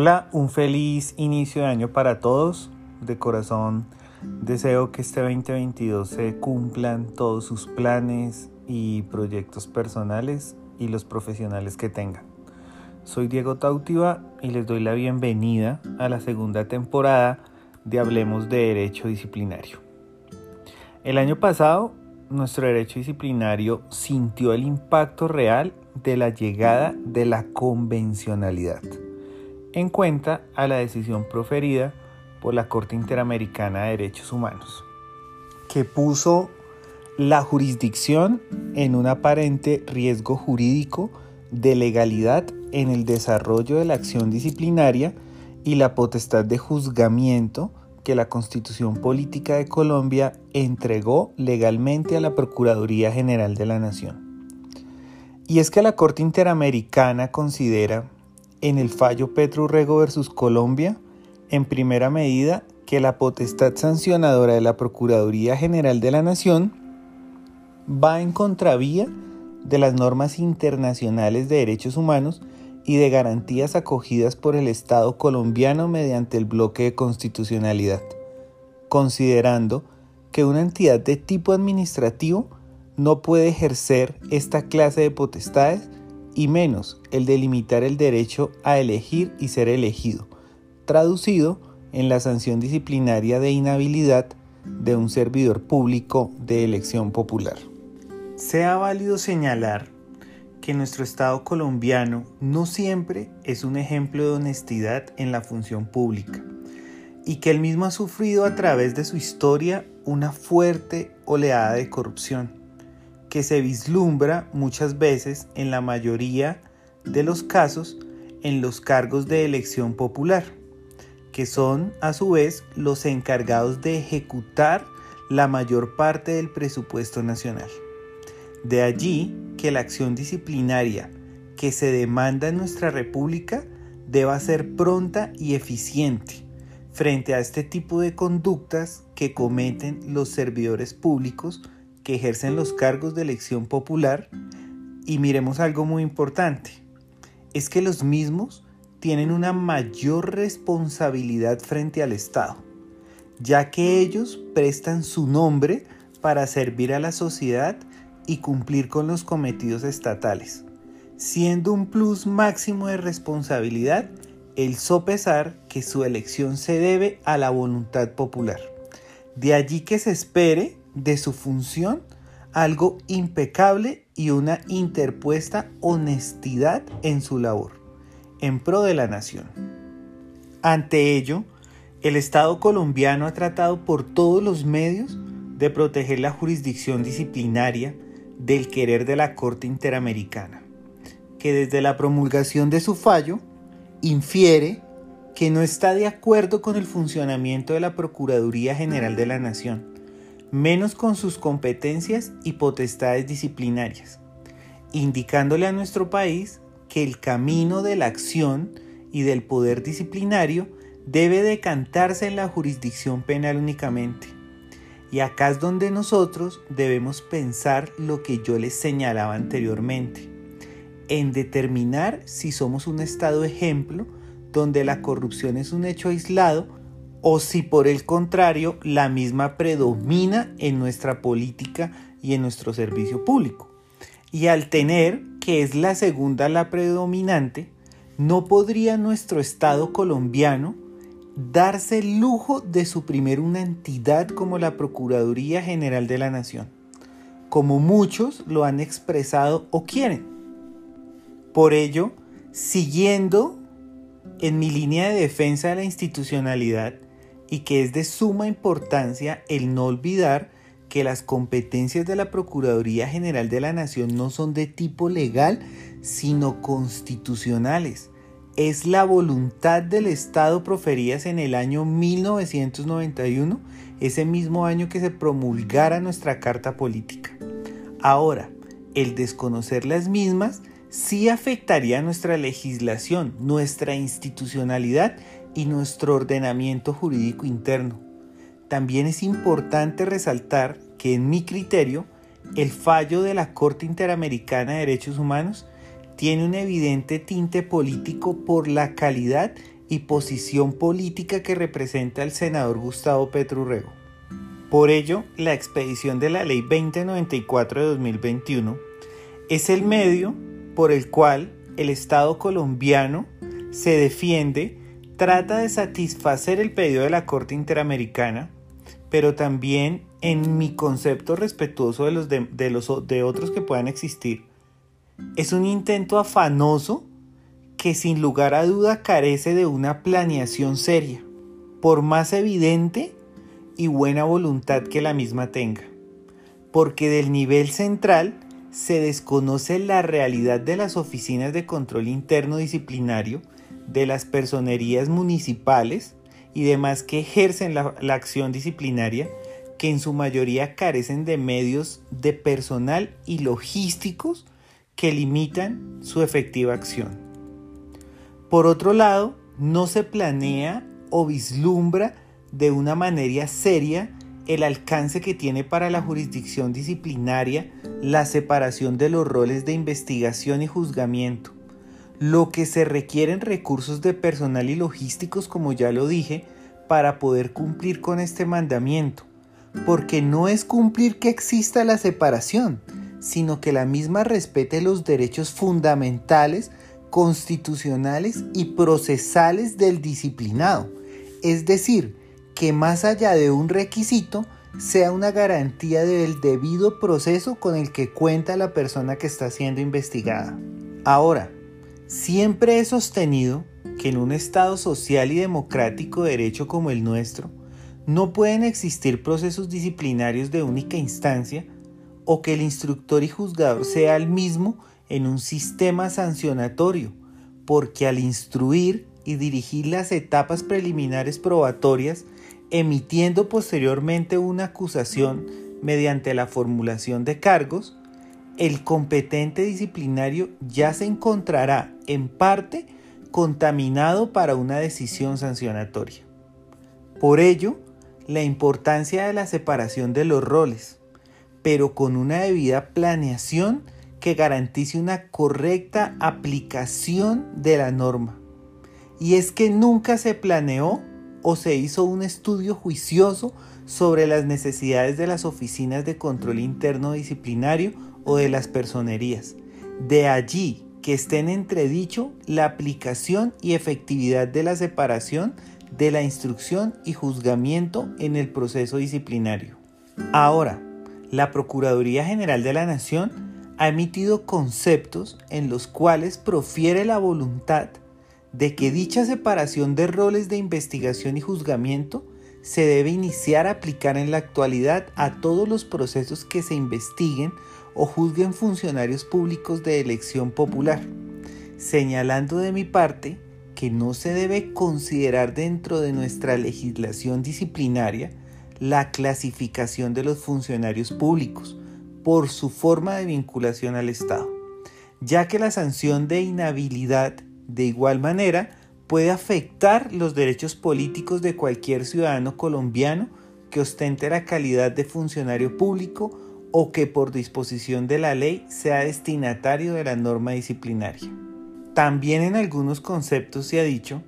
Hola, un feliz inicio de año para todos. De corazón deseo que este 2022 se cumplan todos sus planes y proyectos personales y los profesionales que tengan. Soy Diego Tautiva y les doy la bienvenida a la segunda temporada de Hablemos de Derecho Disciplinario. El año pasado, nuestro derecho disciplinario sintió el impacto real de la llegada de la convencionalidad en cuenta a la decisión proferida por la Corte Interamericana de Derechos Humanos, que puso la jurisdicción en un aparente riesgo jurídico de legalidad en el desarrollo de la acción disciplinaria y la potestad de juzgamiento que la Constitución Política de Colombia entregó legalmente a la Procuraduría General de la Nación. Y es que la Corte Interamericana considera en el fallo Petro Urrego versus Colombia, en primera medida, que la potestad sancionadora de la Procuraduría General de la Nación va en contravía de las normas internacionales de derechos humanos y de garantías acogidas por el Estado colombiano mediante el bloque de constitucionalidad, considerando que una entidad de tipo administrativo no puede ejercer esta clase de potestades y menos el de limitar el derecho a elegir y ser elegido, traducido en la sanción disciplinaria de inhabilidad de un servidor público de elección popular. Sea válido señalar que nuestro Estado colombiano no siempre es un ejemplo de honestidad en la función pública y que él mismo ha sufrido a través de su historia una fuerte oleada de corrupción que se vislumbra muchas veces en la mayoría de los casos en los cargos de elección popular, que son a su vez los encargados de ejecutar la mayor parte del presupuesto nacional. De allí que la acción disciplinaria que se demanda en nuestra República deba ser pronta y eficiente frente a este tipo de conductas que cometen los servidores públicos ejercen los cargos de elección popular y miremos algo muy importante, es que los mismos tienen una mayor responsabilidad frente al Estado, ya que ellos prestan su nombre para servir a la sociedad y cumplir con los cometidos estatales, siendo un plus máximo de responsabilidad el sopesar que su elección se debe a la voluntad popular. De allí que se espere de su función algo impecable y una interpuesta honestidad en su labor, en pro de la nación. Ante ello, el Estado colombiano ha tratado por todos los medios de proteger la jurisdicción disciplinaria del querer de la Corte Interamericana, que desde la promulgación de su fallo infiere que no está de acuerdo con el funcionamiento de la Procuraduría General de la Nación, menos con sus competencias y potestades disciplinarias, indicándole a nuestro país que el camino de la acción y del poder disciplinario debe decantarse en la jurisdicción penal únicamente. Y acá es donde nosotros debemos pensar lo que yo les señalaba anteriormente, en determinar si somos un Estado ejemplo donde la corrupción es un hecho aislado o si por el contrario la misma predomina en nuestra política y en nuestro servicio público. Y al tener que es la segunda la predominante, no podría nuestro Estado colombiano darse el lujo de suprimir una entidad como la Procuraduría General de la Nación, como muchos lo han expresado o quieren. Por ello, siguiendo en mi línea de defensa de la institucionalidad, y que es de suma importancia el no olvidar que las competencias de la Procuraduría General de la Nación no son de tipo legal, sino constitucionales. Es la voluntad del Estado proferidas en el año 1991, ese mismo año que se promulgara nuestra Carta Política. Ahora, el desconocer las mismas sí afectaría nuestra legislación, nuestra institucionalidad y nuestro ordenamiento jurídico interno. También es importante resaltar que en mi criterio, el fallo de la Corte Interamericana de Derechos Humanos tiene un evidente tinte político por la calidad y posición política que representa el senador Gustavo Petrurrego. Por ello, la expedición de la Ley 2094 de 2021 es el medio por el cual el Estado colombiano se defiende, trata de satisfacer el pedido de la Corte Interamericana, pero también en mi concepto respetuoso de los de, otros que puedan existir, es un intento afanoso que sin lugar a duda carece de una planeación seria, por más evidente y buena voluntad que la misma tenga, porque del nivel central se desconoce la realidad de las oficinas de control interno disciplinario, de las personerías municipales y demás que ejercen la, acción disciplinaria, que en su mayoría carecen de medios de personal y logísticos que limitan su efectiva acción. Por otro lado, no se planea o vislumbra de una manera seria el alcance que tiene para la jurisdicción disciplinaria la separación de los roles de investigación y juzgamiento, lo que se requieren recursos de personal y logísticos, como ya lo dije, para poder cumplir con este mandamiento, porque no es cumplir que exista la separación, sino que la misma respete los derechos fundamentales constitucionales y procesales del disciplinado, es decir, que más allá de un requisito, sea una garantía del debido proceso con el que cuenta la persona que está siendo investigada. Ahora, siempre he sostenido que en un Estado social y democrático de derecho como el nuestro, no pueden existir procesos disciplinarios de única instancia o que el instructor y juzgador sea el mismo en un sistema sancionatorio, porque al instruir y dirigir las etapas preliminares probatorias, emitiendo posteriormente una acusación mediante la formulación de cargos, el competente disciplinario ya se encontrará en parte contaminado para una decisión sancionatoria. Por ello, la importancia de la separación de los roles, pero con una debida planeación que garantice una correcta aplicación de la norma. Y es que nunca se planeó o se hizo un estudio juicioso sobre las necesidades de las oficinas de control interno disciplinario o de las personerías. De allí que esté en entredicho la aplicación y efectividad de la separación de la instrucción y juzgamiento en el proceso disciplinario. Ahora, la Procuraduría General de la Nación ha emitido conceptos en los cuales profiere la voluntad de que dicha separación de roles de investigación y juzgamiento se debe iniciar a aplicar en la actualidad a todos los procesos que se investiguen o juzguen funcionarios públicos de elección popular, señalando de mi parte que no se debe considerar dentro de nuestra legislación disciplinaria la clasificación de los funcionarios públicos, por su forma de vinculación al Estado, ya que la sanción de inhabilidad de igual manera puede afectar los derechos políticos de cualquier ciudadano colombiano que ostente la calidad de funcionario público o que por disposición de la ley sea destinatario de la norma disciplinaria. También en algunos conceptos se ha dicho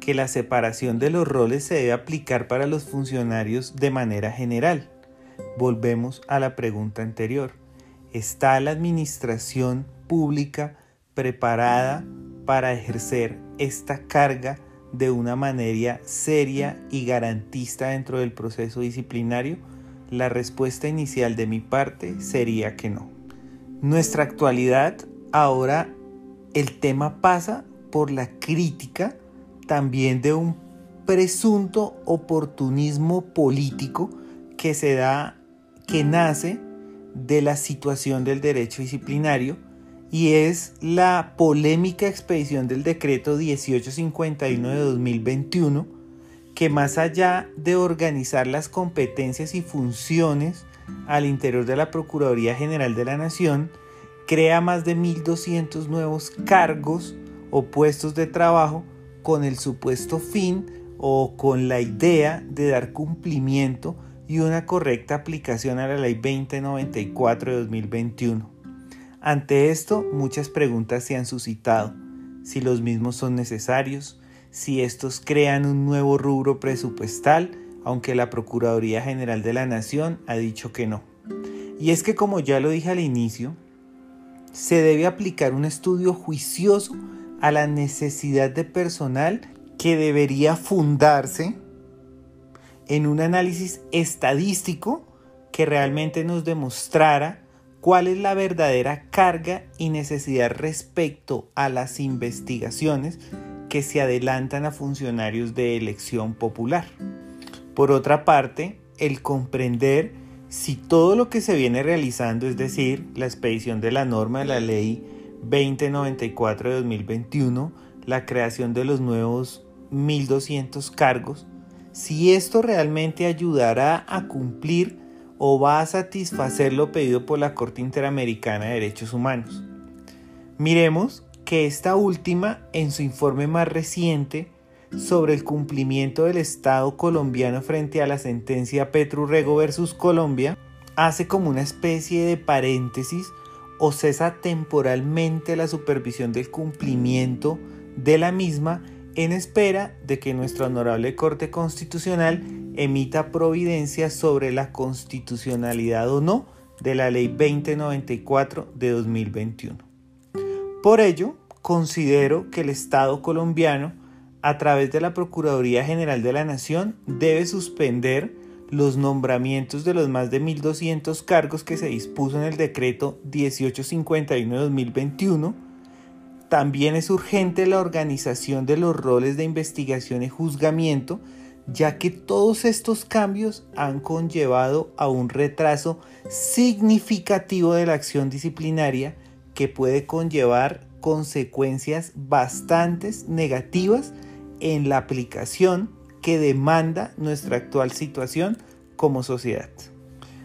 que la separación de los roles se debe aplicar para los funcionarios de manera general, volvemos a la pregunta anterior. ¿Está la administración pública preparada para ejercer esta carga de una manera seria y garantista dentro del proceso disciplinario? La respuesta inicial de mi parte sería que no. Nuestra actualidad, ahora el tema pasa por la crítica también de un presunto oportunismo político que se da, que nace de la situación del derecho disciplinario y es la polémica expedición del decreto 1851 de 2021 que más allá de organizar las competencias y funciones al interior de la Procuraduría General de la Nación, crea más de 1.200 nuevos cargos o puestos de trabajo con el supuesto fin o con la idea de dar cumplimiento y una correcta aplicación a la Ley 2094 de 2021. Ante esto, muchas preguntas se han suscitado. Si los mismos son necesarios, si estos crean un nuevo rubro presupuestal, aunque la Procuraduría General de la Nación ha dicho que no. Y es que como ya lo dije al inicio, se debe aplicar un estudio juicioso a la necesidad de personal que debería fundarse en un análisis estadístico que realmente nos demostrara cuál es la verdadera carga y necesidad respecto a las investigaciones que se adelantan a funcionarios de elección popular. Por otra parte, el comprender si todo lo que se viene realizando, es decir, la expedición de la norma de la ley 2094 de 2021, la creación de los nuevos 1200 cargos, si esto realmente ayudará a cumplir o va a satisfacer lo pedido por la Corte Interamericana de Derechos Humanos. Miremos que esta última, en su informe más reciente sobre el cumplimiento del Estado colombiano frente a la sentencia Petrurrego versus Colombia, hace como una especie de paréntesis o cesa temporalmente la supervisión del cumplimiento de la misma en espera de que nuestra honorable Corte Constitucional emita providencias sobre la constitucionalidad o no de la Ley 2094 de 2021. Por ello, considero que el Estado colombiano, a través de la Procuraduría General de la Nación, debe suspender los nombramientos de los más de 1.200 cargos que se dispuso en el decreto 1851 de 2021 también es urgente la organización de los roles de investigación y juzgamiento, ya que todos estos cambios han conllevado a un retraso significativo de la acción disciplinaria que puede conllevar consecuencias bastante negativas en la aplicación que demanda nuestra actual situación como sociedad.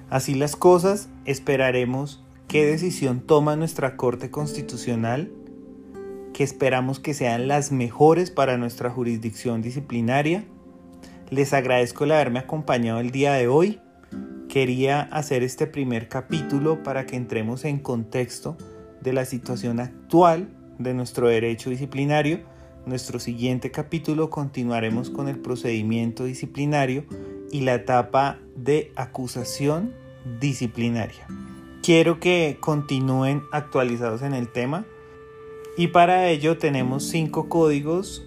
Así las cosas, esperaremos qué decisión toma nuestra Corte Constitucional que esperamos que sean las mejores para nuestra jurisdicción disciplinaria. Les agradezco el haberme acompañado el día de hoy. Quería hacer este primer capítulo para que entremos en contexto de la situación actual de nuestro derecho disciplinario. Nuestro siguiente capítulo continuaremos con el procedimiento disciplinario y la etapa de acusación disciplinaria. Quiero que continúen actualizados en el tema. Y para ello tenemos cinco códigos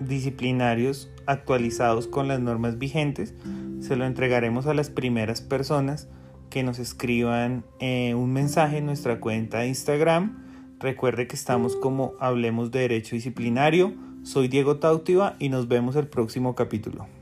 disciplinarios actualizados con las normas vigentes. Se lo entregaremos a las primeras personas que nos escriban eh, un mensaje en nuestra cuenta de Instagram. Recuerde que estamos como Hablemos de Derecho Disciplinario. Soy Diego Tautiva y nos vemos el próximo capítulo.